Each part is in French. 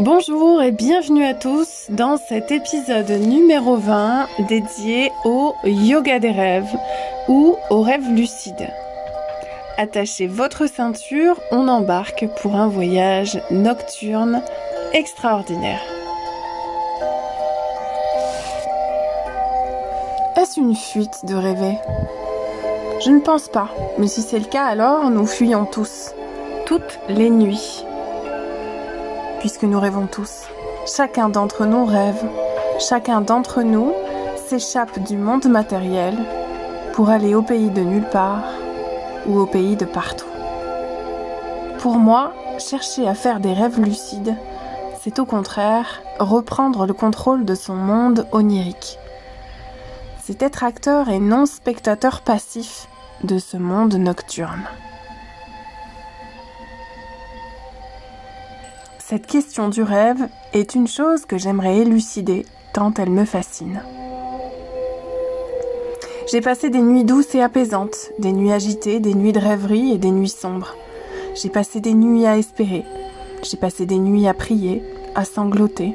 Bonjour et bienvenue à tous dans cet épisode numéro 20 dédié au yoga des rêves ou aux rêves lucides. Attachez votre ceinture, on embarque pour un voyage nocturne extraordinaire. Est-ce une fuite de rêver? Je ne pense pas, mais si c'est le cas alors nous fuyons tous, toutes les nuits puisque nous rêvons tous. Chacun d'entre nous rêve. Chacun d'entre nous s'échappe du monde matériel pour aller au pays de nulle part ou au pays de partout. Pour moi, chercher à faire des rêves lucides, c'est au contraire reprendre le contrôle de son monde onirique. C'est être acteur et non spectateur passif de ce monde nocturne. Cette question du rêve est une chose que j'aimerais élucider tant elle me fascine. J'ai passé des nuits douces et apaisantes, des nuits agitées, des nuits de rêverie et des nuits sombres. J'ai passé des nuits à espérer, j'ai passé des nuits à prier, à sangloter,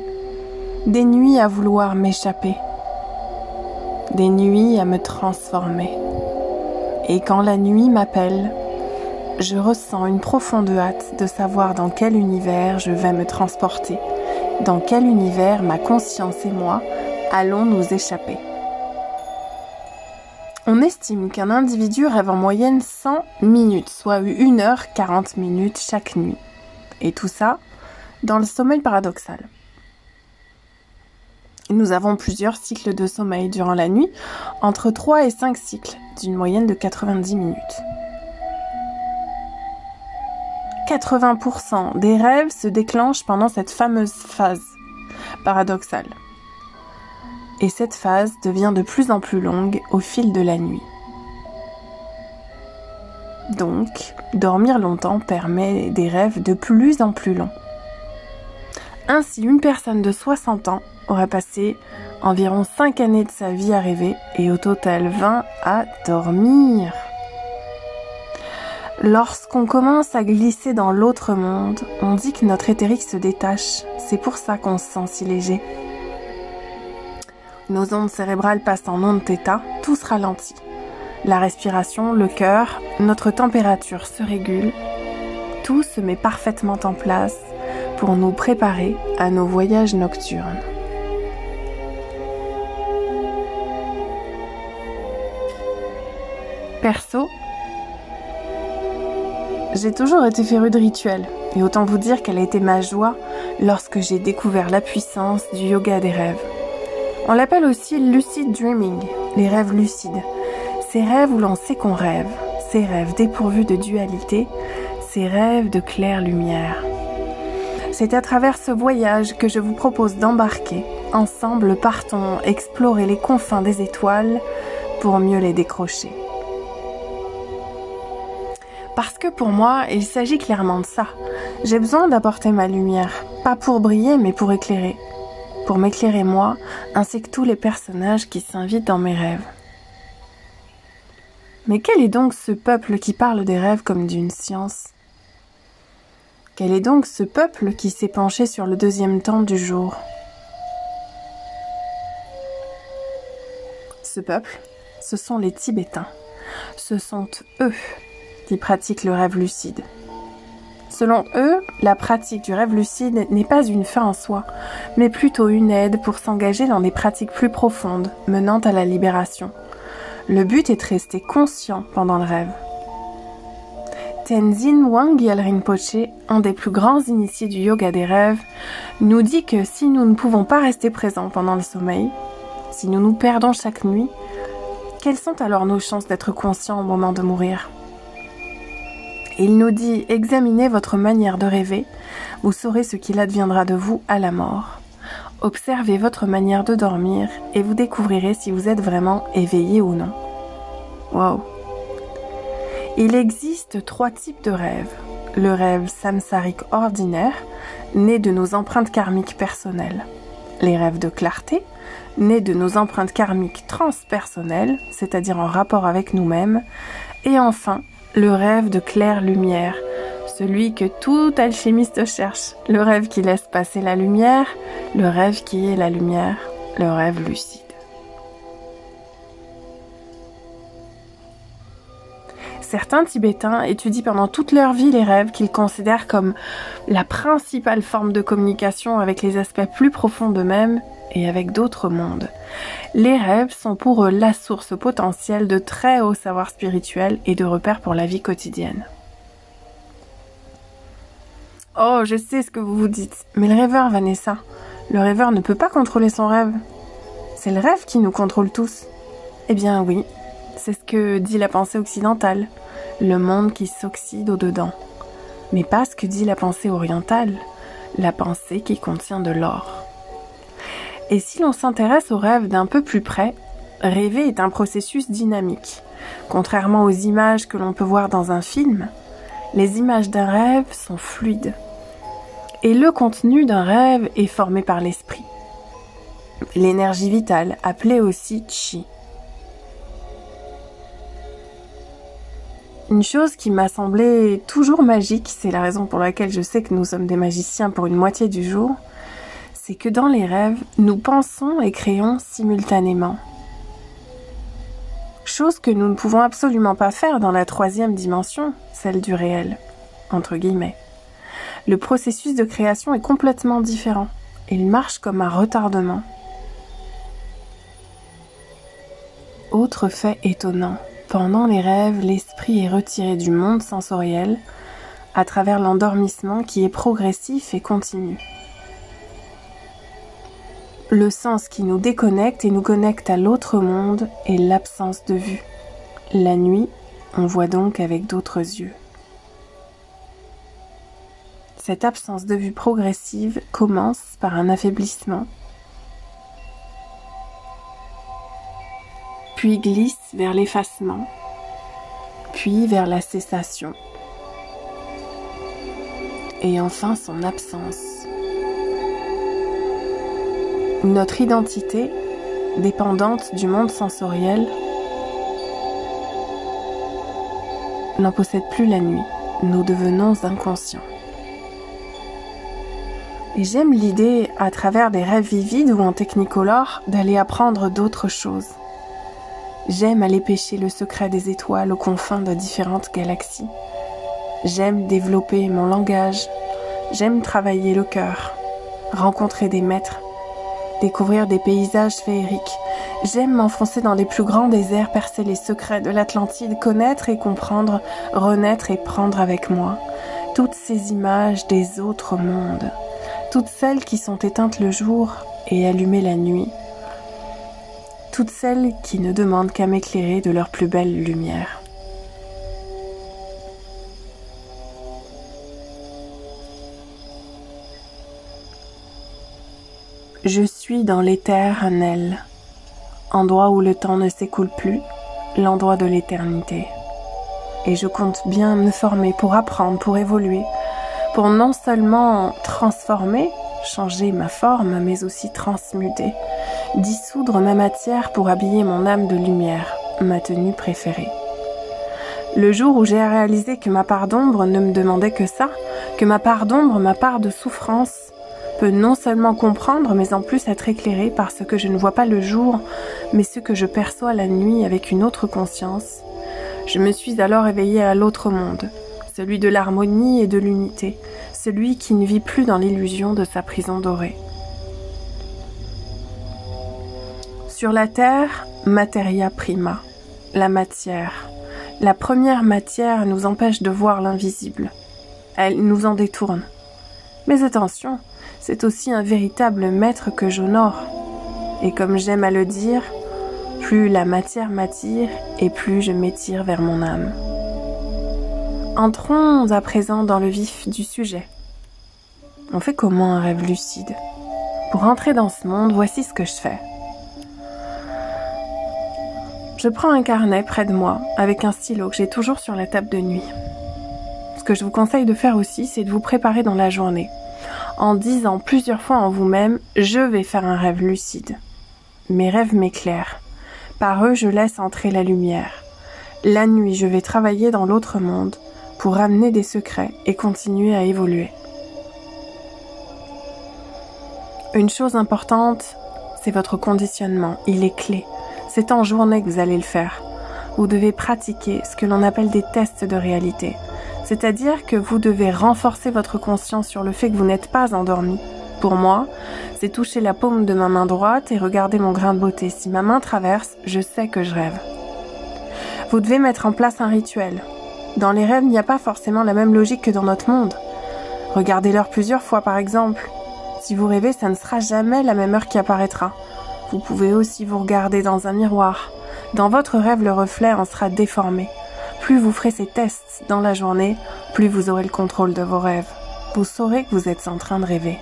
des nuits à vouloir m'échapper, des nuits à me transformer. Et quand la nuit m'appelle, je ressens une profonde hâte de savoir dans quel univers je vais me transporter, dans quel univers ma conscience et moi allons nous échapper. On estime qu'un individu rêve en moyenne 100 minutes, soit 1 heure 40 minutes chaque nuit. Et tout ça dans le sommeil paradoxal. Nous avons plusieurs cycles de sommeil durant la nuit, entre 3 et 5 cycles, d'une moyenne de 90 minutes. 80% des rêves se déclenchent pendant cette fameuse phase paradoxale. Et cette phase devient de plus en plus longue au fil de la nuit. Donc, dormir longtemps permet des rêves de plus en plus longs. Ainsi, une personne de 60 ans aurait passé environ 5 années de sa vie à rêver et au total 20 à dormir. Lorsqu'on commence à glisser dans l'autre monde, on dit que notre éthérique se détache. C'est pour ça qu'on se sent si léger. Nos ondes cérébrales passent en ondes θ, tout se ralentit. La respiration, le cœur, notre température se régule. Tout se met parfaitement en place pour nous préparer à nos voyages nocturnes. Perso, j'ai toujours été férue de rituels, et autant vous dire qu'elle a été ma joie lorsque j'ai découvert la puissance du yoga des rêves. On l'appelle aussi lucid dreaming, les rêves lucides. Ces rêves où l'on sait qu'on rêve, ces rêves dépourvus de dualité, ces rêves de claire lumière. C'est à travers ce voyage que je vous propose d'embarquer. Ensemble, partons explorer les confins des étoiles pour mieux les décrocher. Parce que pour moi, il s'agit clairement de ça. J'ai besoin d'apporter ma lumière, pas pour briller, mais pour éclairer. Pour m'éclairer moi, ainsi que tous les personnages qui s'invitent dans mes rêves. Mais quel est donc ce peuple qui parle des rêves comme d'une science? Quel est donc ce peuple qui s'est penché sur le deuxième temps du jour? Ce peuple, ce sont les Tibétains. Ce sont eux pratiquent le rêve lucide. Selon eux, la pratique du rêve lucide n'est pas une fin en soi, mais plutôt une aide pour s'engager dans des pratiques plus profondes, menant à la libération. Le but est de rester conscient pendant le rêve. Tenzin Wangyal Rinpoche, un des plus grands initiés du yoga des rêves, nous dit que si nous ne pouvons pas rester présents pendant le sommeil, si nous nous perdons chaque nuit, quelles sont alors nos chances d'être conscients au moment de mourir? Il nous dit Examinez votre manière de rêver, vous saurez ce qu'il adviendra de vous à la mort. Observez votre manière de dormir et vous découvrirez si vous êtes vraiment éveillé ou non. Wow. Il existe trois types de rêves. Le rêve samsarique ordinaire, né de nos empreintes karmiques personnelles. Les rêves de clarté, nés de nos empreintes karmiques transpersonnelles, c'est-à-dire en rapport avec nous-mêmes. Et enfin, le rêve de claire lumière, celui que tout alchimiste cherche, le rêve qui laisse passer la lumière, le rêve qui est la lumière, le rêve lucide. Certains Tibétains étudient pendant toute leur vie les rêves qu'ils considèrent comme la principale forme de communication avec les aspects plus profonds d'eux-mêmes et avec d'autres mondes. Les rêves sont pour eux la source potentielle de très hauts savoirs spirituels et de repères pour la vie quotidienne. Oh, je sais ce que vous vous dites, mais le rêveur, Vanessa, le rêveur ne peut pas contrôler son rêve. C'est le rêve qui nous contrôle tous. Eh bien oui, c'est ce que dit la pensée occidentale, le monde qui s'oxyde au-dedans. Mais pas ce que dit la pensée orientale, la pensée qui contient de l'or. Et si l'on s'intéresse au rêve d'un peu plus près, rêver est un processus dynamique. Contrairement aux images que l'on peut voir dans un film, les images d'un rêve sont fluides. Et le contenu d'un rêve est formé par l'esprit. L'énergie vitale, appelée aussi chi. Une chose qui m'a semblé toujours magique, c'est la raison pour laquelle je sais que nous sommes des magiciens pour une moitié du jour, c'est que dans les rêves, nous pensons et créons simultanément. Chose que nous ne pouvons absolument pas faire dans la troisième dimension, celle du réel, entre guillemets. Le processus de création est complètement différent. Il marche comme un retardement. Autre fait étonnant. Pendant les rêves, l'esprit est retiré du monde sensoriel à travers l'endormissement qui est progressif et continu. Le sens qui nous déconnecte et nous connecte à l'autre monde est l'absence de vue. La nuit, on voit donc avec d'autres yeux. Cette absence de vue progressive commence par un affaiblissement puis glisse vers l'effacement, puis vers la cessation, et enfin son absence. Notre identité, dépendante du monde sensoriel, n'en possède plus la nuit. Nous devenons inconscients. Et j'aime l'idée, à travers des rêves vivides ou en technicolore, d'aller apprendre d'autres choses. J'aime aller pêcher le secret des étoiles aux confins de différentes galaxies. J'aime développer mon langage. J'aime travailler le cœur, rencontrer des maîtres, découvrir des paysages féeriques. J'aime m'enfoncer dans les plus grands déserts, percer les secrets de l'Atlantide, connaître et comprendre, renaître et prendre avec moi toutes ces images des autres mondes, toutes celles qui sont éteintes le jour et allumées la nuit, toutes celles qui ne demandent qu'à m'éclairer de leur plus belle lumière. Je suis dans l'éternel, endroit où le temps ne s'écoule plus, l'endroit de l'éternité. Et je compte bien me former pour apprendre, pour évoluer, pour non seulement transformer, changer ma forme, mais aussi transmuter, dissoudre ma matière pour habiller mon âme de lumière, ma tenue préférée. Le jour où j'ai réalisé que ma part d'ombre ne me demandait que ça, que ma part d'ombre, ma part de souffrance, non seulement comprendre, mais en plus être éclairée par ce que je ne vois pas le jour, mais ce que je perçois la nuit avec une autre conscience, je me suis alors éveillée à l'autre monde, celui de l'harmonie et de l'unité, celui qui ne vit plus dans l'illusion de sa prison dorée. Sur la terre, materia prima, la matière. La première matière nous empêche de voir l'invisible. Elle nous en détourne. Mais attention, c'est aussi un véritable maître que j'honore. Et comme j'aime à le dire, plus la matière m'attire et plus je m'étire vers mon âme. Entrons à présent dans le vif du sujet. On fait comment un rêve lucide? Pour entrer dans ce monde, voici ce que je fais. Je prends un carnet près de moi avec un stylo que j'ai toujours sur la table de nuit. Ce que je vous conseille de faire aussi, c'est de vous préparer dans la journée, en disant plusieurs fois en vous-même Je vais faire un rêve lucide. Mes rêves m'éclairent. Par eux, je laisse entrer la lumière. La nuit, je vais travailler dans l'autre monde pour ramener des secrets et continuer à évoluer. Une chose importante, c'est votre conditionnement. Il est clé. C'est en journée que vous allez le faire. Vous devez pratiquer ce que l'on appelle des tests de réalité. C'est-à-dire que vous devez renforcer votre conscience sur le fait que vous n'êtes pas endormi. Pour moi, c'est toucher la paume de ma main droite et regarder mon grain de beauté. Si ma main traverse, je sais que je rêve. Vous devez mettre en place un rituel. Dans les rêves, il n'y a pas forcément la même logique que dans notre monde. Regardez-leur plusieurs fois par exemple. Si vous rêvez, ça ne sera jamais la même heure qui apparaîtra. Vous pouvez aussi vous regarder dans un miroir. Dans votre rêve, le reflet en sera déformé. Plus vous ferez ces tests dans la journée, plus vous aurez le contrôle de vos rêves. Vous saurez que vous êtes en train de rêver.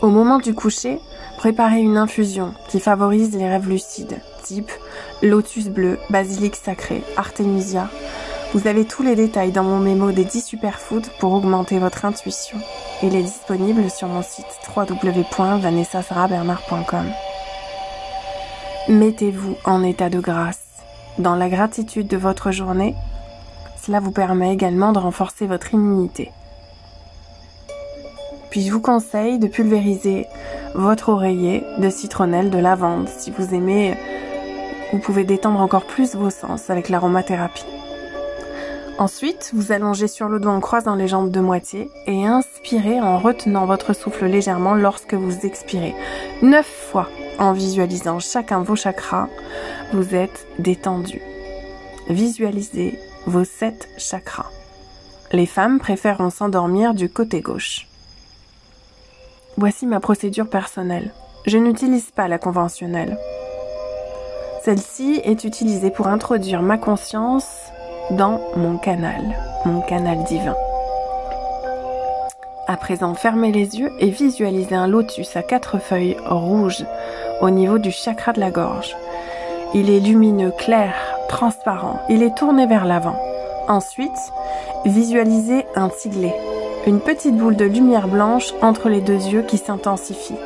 Au moment du coucher, préparez une infusion qui favorise les rêves lucides, type lotus bleu, basilic sacré, artémisia. Vous avez tous les détails dans mon mémo des 10 superfoods pour augmenter votre intuition. Il est disponible sur mon site www.vanessasarabernard.com. Mettez-vous en état de grâce. Dans la gratitude de votre journée, cela vous permet également de renforcer votre immunité. Puis je vous conseille de pulvériser votre oreiller de citronnelle de lavande. Si vous aimez, vous pouvez détendre encore plus vos sens avec l'aromathérapie. Ensuite, vous allongez sur le dos en croisant les jambes de moitié et inspirez en retenant votre souffle légèrement lorsque vous expirez. Neuf fois en visualisant chacun vos chakras, vous êtes détendu. Visualisez vos sept chakras. Les femmes préfèrent s'endormir du côté gauche. Voici ma procédure personnelle. Je n'utilise pas la conventionnelle. Celle-ci est utilisée pour introduire ma conscience dans mon canal, mon canal divin. À présent, fermez les yeux et visualisez un lotus à quatre feuilles rouges au niveau du chakra de la gorge. Il est lumineux, clair, transparent. Il est tourné vers l'avant. Ensuite, visualisez un tiglet, une petite boule de lumière blanche entre les deux yeux qui s'intensifie.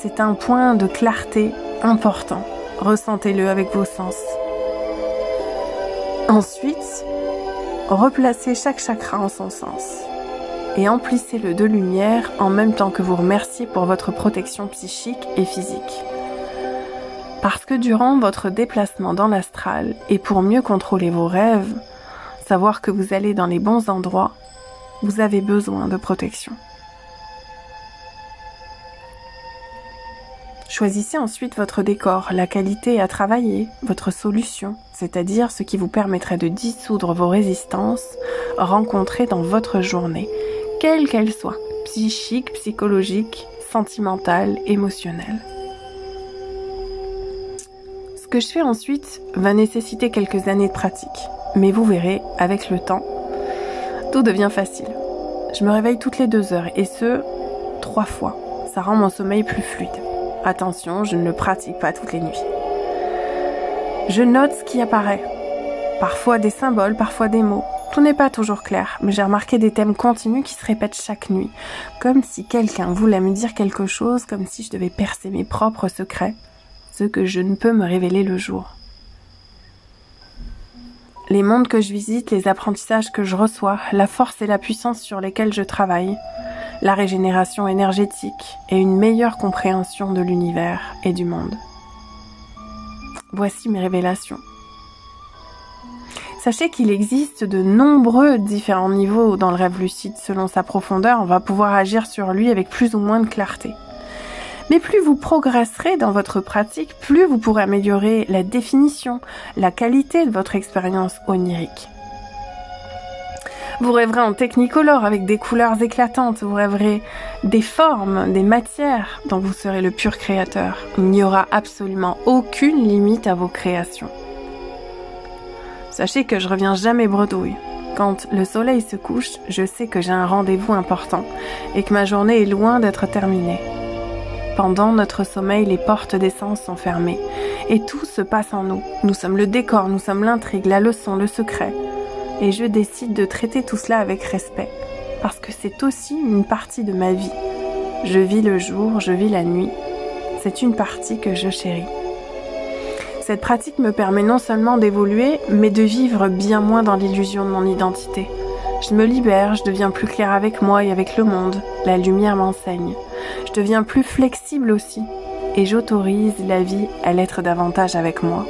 C'est un point de clarté important. Ressentez-le avec vos sens. Ensuite, replacez chaque chakra en son sens et emplissez-le de lumière en même temps que vous remerciez pour votre protection psychique et physique. Parce que durant votre déplacement dans l'astral et pour mieux contrôler vos rêves, savoir que vous allez dans les bons endroits, vous avez besoin de protection. Choisissez ensuite votre décor, la qualité à travailler, votre solution, c'est-à-dire ce qui vous permettrait de dissoudre vos résistances rencontrées dans votre journée, quelle qu'elle soit, psychique, psychologique, sentimentale, émotionnelle. Ce que je fais ensuite va nécessiter quelques années de pratique, mais vous verrez, avec le temps, tout devient facile. Je me réveille toutes les deux heures, et ce, trois fois. Ça rend mon sommeil plus fluide. Attention, je ne le pratique pas toutes les nuits. Je note ce qui apparaît. Parfois des symboles, parfois des mots. Tout n'est pas toujours clair, mais j'ai remarqué des thèmes continus qui se répètent chaque nuit, comme si quelqu'un voulait me dire quelque chose, comme si je devais percer mes propres secrets, ce que je ne peux me révéler le jour. Les mondes que je visite, les apprentissages que je reçois, la force et la puissance sur lesquelles je travaille, la régénération énergétique et une meilleure compréhension de l'univers et du monde. Voici mes révélations. Sachez qu'il existe de nombreux différents niveaux dans le rêve lucide. Selon sa profondeur, on va pouvoir agir sur lui avec plus ou moins de clarté. Mais plus vous progresserez dans votre pratique, plus vous pourrez améliorer la définition, la qualité de votre expérience onirique. Vous rêverez en technicolore avec des couleurs éclatantes, vous rêverez des formes, des matières dont vous serez le pur créateur. Il n'y aura absolument aucune limite à vos créations. Sachez que je reviens jamais bredouille. Quand le soleil se couche, je sais que j'ai un rendez-vous important et que ma journée est loin d'être terminée. Pendant notre sommeil, les portes des sens sont fermées et tout se passe en nous. Nous sommes le décor, nous sommes l'intrigue, la leçon, le secret et je décide de traiter tout cela avec respect, parce que c'est aussi une partie de ma vie. Je vis le jour, je vis la nuit, c'est une partie que je chéris. Cette pratique me permet non seulement d'évoluer, mais de vivre bien moins dans l'illusion de mon identité. Je me libère, je deviens plus clair avec moi et avec le monde. La lumière m'enseigne. Deviens plus flexible aussi. Et j'autorise la vie à l'être davantage avec moi.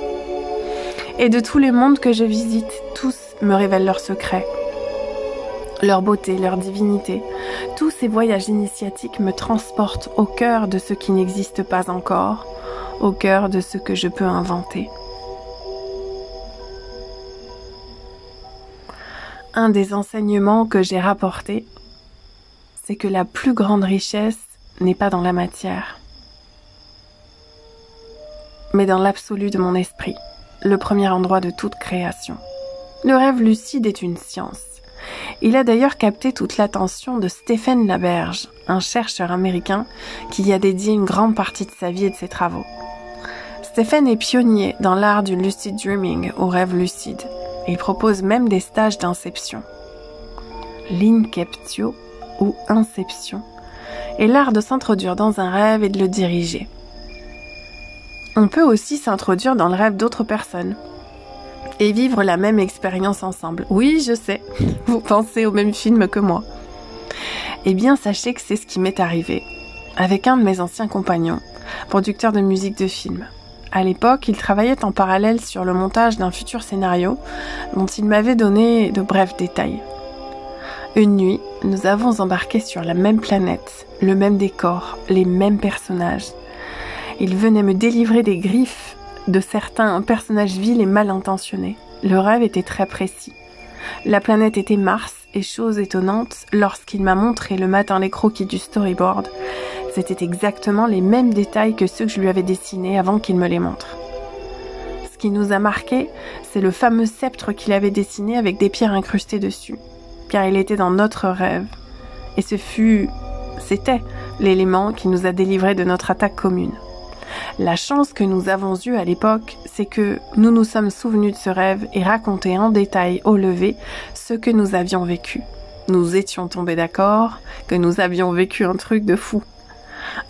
Et de tous les mondes que je visite, tous me révèlent leurs secrets, leur beauté, leur divinité. Tous ces voyages initiatiques me transportent au cœur de ce qui n'existe pas encore, au cœur de ce que je peux inventer. Un des enseignements que j'ai rapportés, c'est que la plus grande richesse n'est pas dans la matière, mais dans l'absolu de mon esprit, le premier endroit de toute création. Le rêve lucide est une science. Il a d'ailleurs capté toute l'attention de Stephen Laberge, un chercheur américain qui y a dédié une grande partie de sa vie et de ses travaux. Stephen est pionnier dans l'art du lucid dreaming, au rêve lucide. Il propose même des stages d'inception. L'inceptio ou inception est l'art de s'introduire dans un rêve et de le diriger. On peut aussi s'introduire dans le rêve d'autres personnes et vivre la même expérience ensemble. Oui, je sais, vous pensez au même film que moi. Eh bien, sachez que c'est ce qui m'est arrivé avec un de mes anciens compagnons, producteur de musique de film. À l'époque, il travaillait en parallèle sur le montage d'un futur scénario dont il m'avait donné de brefs détails. Une nuit, nous avons embarqué sur la même planète, le même décor, les mêmes personnages. Il venait me délivrer des griffes de certains personnages vils et mal intentionnés. Le rêve était très précis. La planète était Mars, et chose étonnante, lorsqu'il m'a montré le matin les croquis du storyboard, c'était exactement les mêmes détails que ceux que je lui avais dessinés avant qu'il me les montre. Ce qui nous a marqué, c'est le fameux sceptre qu'il avait dessiné avec des pierres incrustées dessus, car il était dans notre rêve. Et ce fut, c'était l'élément qui nous a délivrés de notre attaque commune. La chance que nous avons eue à l'époque, c'est que nous nous sommes souvenus de ce rêve et raconté en détail au lever ce que nous avions vécu. Nous étions tombés d'accord que nous avions vécu un truc de fou.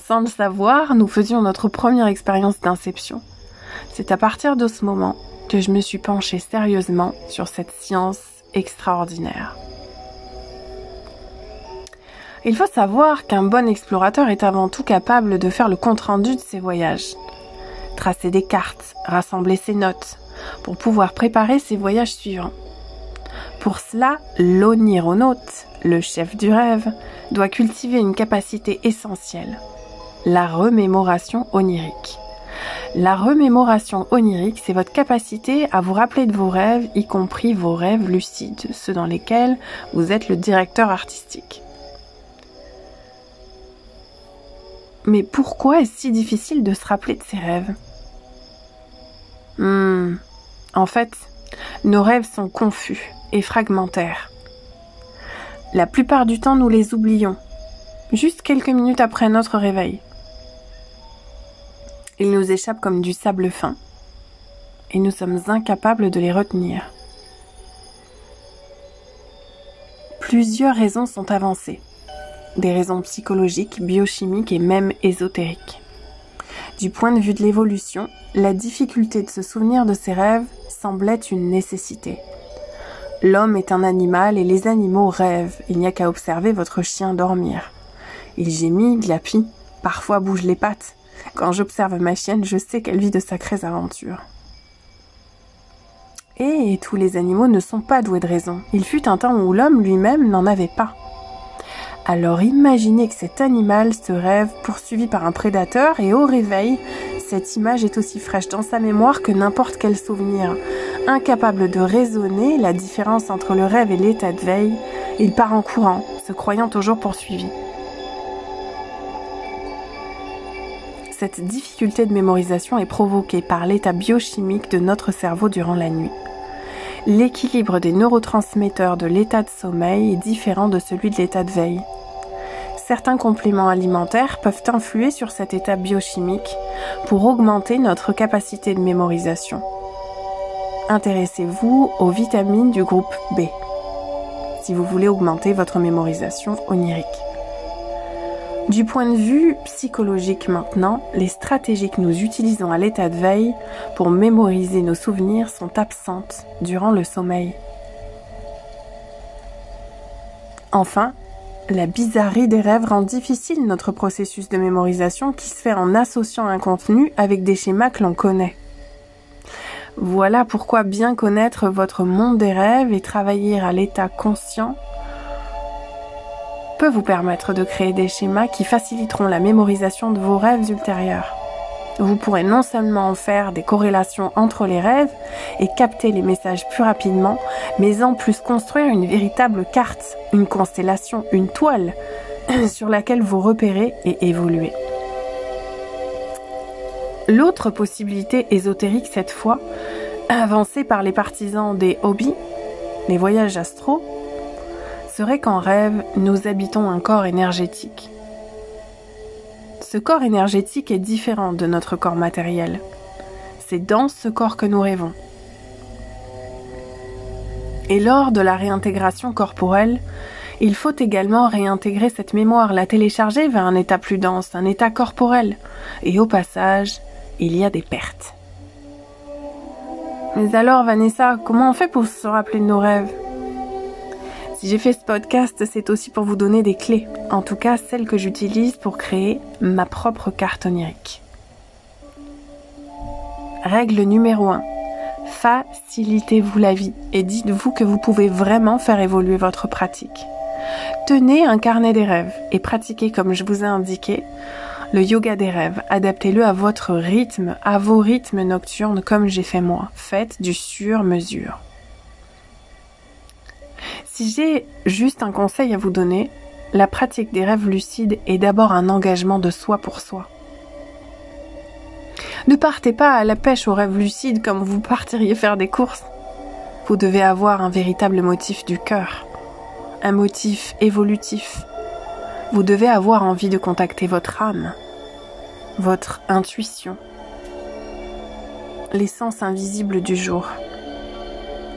Sans le savoir, nous faisions notre première expérience d'inception. C'est à partir de ce moment que je me suis penchée sérieusement sur cette science extraordinaire. Il faut savoir qu'un bon explorateur est avant tout capable de faire le compte-rendu de ses voyages. Tracer des cartes, rassembler ses notes, pour pouvoir préparer ses voyages suivants. Pour cela, l'onironaute, le chef du rêve, doit cultiver une capacité essentielle, la remémoration onirique. La remémoration onirique, c'est votre capacité à vous rappeler de vos rêves, y compris vos rêves lucides, ceux dans lesquels vous êtes le directeur artistique. Mais pourquoi est-ce si difficile de se rappeler de ses rêves? Hmm. En fait, nos rêves sont confus et fragmentaires. La plupart du temps, nous les oublions, juste quelques minutes après notre réveil. Ils nous échappent comme du sable fin, et nous sommes incapables de les retenir. Plusieurs raisons sont avancées, des raisons psychologiques, biochimiques et même ésotériques. Du point de vue de l'évolution, la difficulté de se souvenir de ses rêves semblait une nécessité. L'homme est un animal et les animaux rêvent, il n'y a qu'à observer votre chien dormir. Il gémit, glapit, parfois bouge les pattes, quand j'observe ma chienne, je sais qu'elle vit de sacrées aventures. Et tous les animaux ne sont pas doués de raison. Il fut un temps où l'homme lui-même n'en avait pas. Alors imaginez que cet animal se rêve poursuivi par un prédateur et au réveil, cette image est aussi fraîche dans sa mémoire que n'importe quel souvenir. Incapable de raisonner la différence entre le rêve et l'état de veille, il part en courant, se croyant toujours poursuivi. Cette difficulté de mémorisation est provoquée par l'état biochimique de notre cerveau durant la nuit. L'équilibre des neurotransmetteurs de l'état de sommeil est différent de celui de l'état de veille. Certains compléments alimentaires peuvent influer sur cet état biochimique pour augmenter notre capacité de mémorisation. Intéressez-vous aux vitamines du groupe B si vous voulez augmenter votre mémorisation onirique. Du point de vue psychologique maintenant, les stratégies que nous utilisons à l'état de veille pour mémoriser nos souvenirs sont absentes durant le sommeil. Enfin, la bizarrerie des rêves rend difficile notre processus de mémorisation qui se fait en associant un contenu avec des schémas que l'on connaît. Voilà pourquoi bien connaître votre monde des rêves et travailler à l'état conscient peut vous permettre de créer des schémas qui faciliteront la mémorisation de vos rêves ultérieurs. Vous pourrez non seulement faire des corrélations entre les rêves et capter les messages plus rapidement, mais en plus construire une véritable carte, une constellation, une toile sur laquelle vous repérez et évoluez. L'autre possibilité ésotérique cette fois, avancée par les partisans des hobbies, les voyages astraux, serait qu'en rêve, nous habitons un corps énergétique. Ce corps énergétique est différent de notre corps matériel. C'est dans ce corps que nous rêvons. Et lors de la réintégration corporelle, il faut également réintégrer cette mémoire, la télécharger vers un état plus dense, un état corporel. Et au passage, il y a des pertes. Mais alors, Vanessa, comment on fait pour se rappeler de nos rêves? Si j'ai fait ce podcast, c'est aussi pour vous donner des clés, en tout cas celles que j'utilise pour créer ma propre carte onirique. Règle numéro 1. Facilitez-vous la vie et dites-vous que vous pouvez vraiment faire évoluer votre pratique. Tenez un carnet des rêves et pratiquez comme je vous ai indiqué le yoga des rêves. Adaptez-le à votre rythme, à vos rythmes nocturnes comme j'ai fait moi. Faites du sur-mesure. Si j'ai juste un conseil à vous donner, la pratique des rêves lucides est d'abord un engagement de soi pour soi. Ne partez pas à la pêche aux rêves lucides comme vous partiriez faire des courses. Vous devez avoir un véritable motif du cœur, un motif évolutif. Vous devez avoir envie de contacter votre âme, votre intuition, l'essence invisible du jour.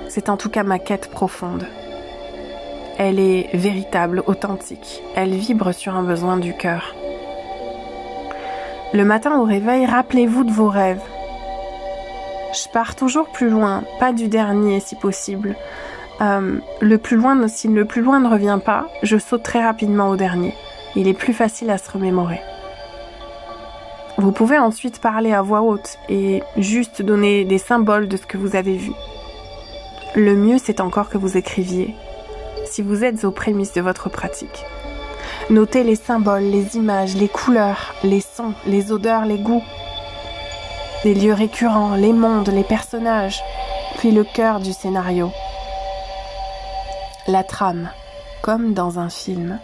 C'est en tout cas ma quête profonde. Elle est véritable, authentique. Elle vibre sur un besoin du cœur. Le matin au réveil, rappelez-vous de vos rêves. Je pars toujours plus loin, pas du dernier si possible. Euh, le plus loin, si le plus loin ne revient pas, je saute très rapidement au dernier. Il est plus facile à se remémorer. Vous pouvez ensuite parler à voix haute et juste donner des symboles de ce que vous avez vu. Le mieux, c'est encore que vous écriviez, si vous êtes aux prémices de votre pratique. Notez les symboles, les images, les couleurs, les sons, les odeurs, les goûts, les lieux récurrents, les mondes, les personnages, puis le cœur du scénario. La trame, comme dans un film.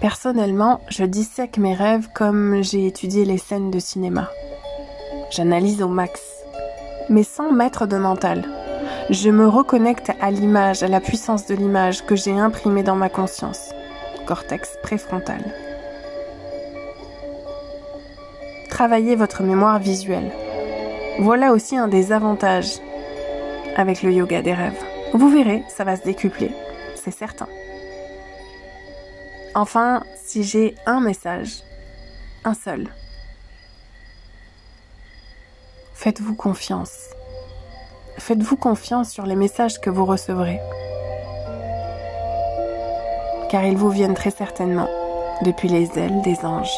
Personnellement, je dissèque mes rêves comme j'ai étudié les scènes de cinéma. J'analyse au max, mais sans mettre de mental je me reconnecte à l'image, à la puissance de l'image que j'ai imprimée dans ma conscience. Cortex préfrontal. Travaillez votre mémoire visuelle. Voilà aussi un des avantages avec le yoga des rêves. Vous verrez, ça va se décupler, c'est certain. Enfin, si j'ai un message, un seul, faites-vous confiance. Faites-vous confiance sur les messages que vous recevrez, car ils vous viennent très certainement depuis les ailes des anges.